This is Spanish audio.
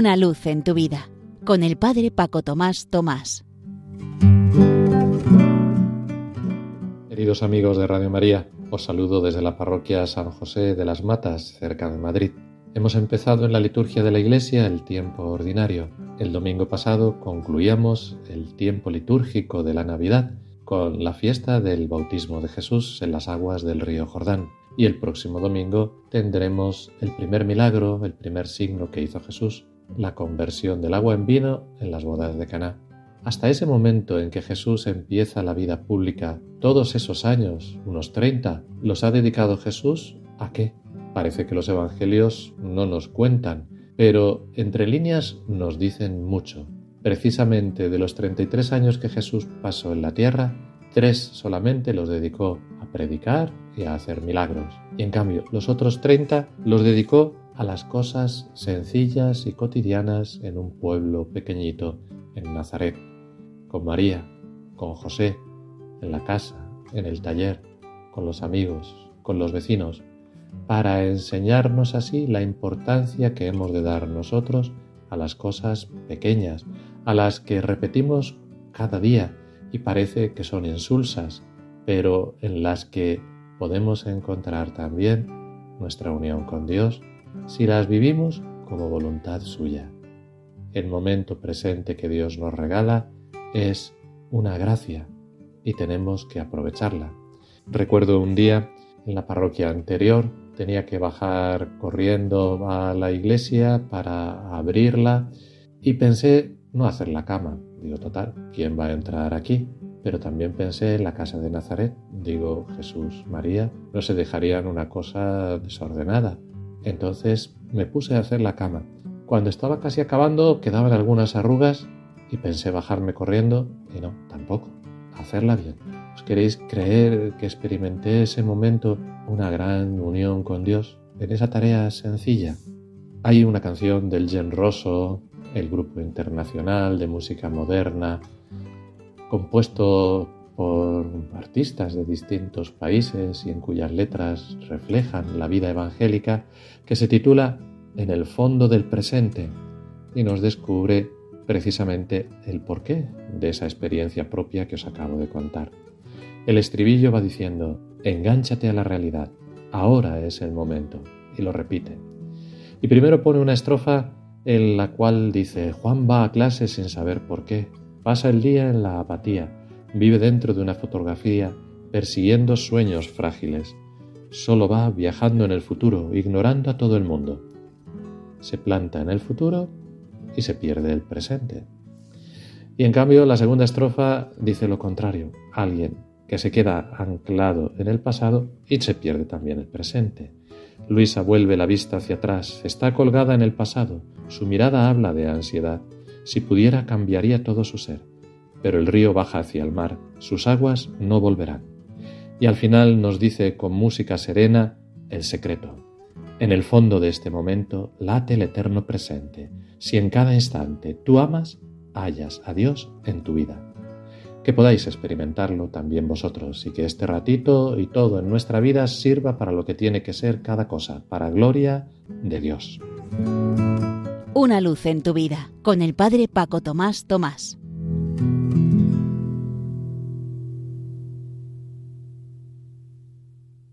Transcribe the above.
Una luz en tu vida con el Padre Paco Tomás Tomás. Queridos amigos de Radio María, os saludo desde la parroquia San José de las Matas, cerca de Madrid. Hemos empezado en la liturgia de la Iglesia el tiempo ordinario. El domingo pasado concluíamos el tiempo litúrgico de la Navidad con la fiesta del bautismo de Jesús en las aguas del río Jordán. Y el próximo domingo tendremos el primer milagro, el primer signo que hizo Jesús, la conversión del agua en vino en las bodas de Caná. Hasta ese momento en que Jesús empieza la vida pública, todos esos años, unos 30, los ha dedicado Jesús a qué? Parece que los evangelios no nos cuentan, pero entre líneas nos dicen mucho. Precisamente de los 33 años que Jesús pasó en la tierra, tres solamente los dedicó a predicar y a hacer milagros. Y en cambio, los otros 30 los dedicó a las cosas sencillas y cotidianas en un pueblo pequeñito, en Nazaret, con María, con José, en la casa, en el taller, con los amigos, con los vecinos, para enseñarnos así la importancia que hemos de dar nosotros a las cosas pequeñas, a las que repetimos cada día y parece que son insulsas, pero en las que podemos encontrar también nuestra unión con Dios si las vivimos como voluntad suya. El momento presente que Dios nos regala es una gracia y tenemos que aprovecharla. Recuerdo un día en la parroquia anterior tenía que bajar corriendo a la iglesia para abrirla y pensé no hacer la cama. Digo, total, ¿quién va a entrar aquí? Pero también pensé en la casa de Nazaret. Digo, Jesús, María, no se dejarían una cosa desordenada. Entonces me puse a hacer la cama. Cuando estaba casi acabando quedaban algunas arrugas y pensé bajarme corriendo y no, tampoco, hacerla bien. ¿Os queréis creer que experimenté ese momento una gran unión con Dios en esa tarea sencilla. Hay una canción del Gen Rosso, el grupo internacional de música moderna, compuesto por artistas de distintos países y en cuyas letras reflejan la vida evangélica, que se titula En el fondo del presente y nos descubre precisamente el porqué de esa experiencia propia que os acabo de contar. El estribillo va diciendo, engánchate a la realidad, ahora es el momento, y lo repite. Y primero pone una estrofa en la cual dice, Juan va a clase sin saber por qué, pasa el día en la apatía, vive dentro de una fotografía, persiguiendo sueños frágiles, solo va viajando en el futuro, ignorando a todo el mundo. Se planta en el futuro y se pierde el presente. Y en cambio la segunda estrofa dice lo contrario, alguien que se queda anclado en el pasado y se pierde también el presente. Luisa vuelve la vista hacia atrás, está colgada en el pasado, su mirada habla de ansiedad. Si pudiera cambiaría todo su ser, pero el río baja hacia el mar, sus aguas no volverán. Y al final nos dice con música serena el secreto. En el fondo de este momento late el eterno presente. Si en cada instante tú amas, hallas a Dios en tu vida que podáis experimentarlo también vosotros y que este ratito y todo en nuestra vida sirva para lo que tiene que ser cada cosa, para gloria de Dios. Una luz en tu vida con el Padre Paco Tomás Tomás.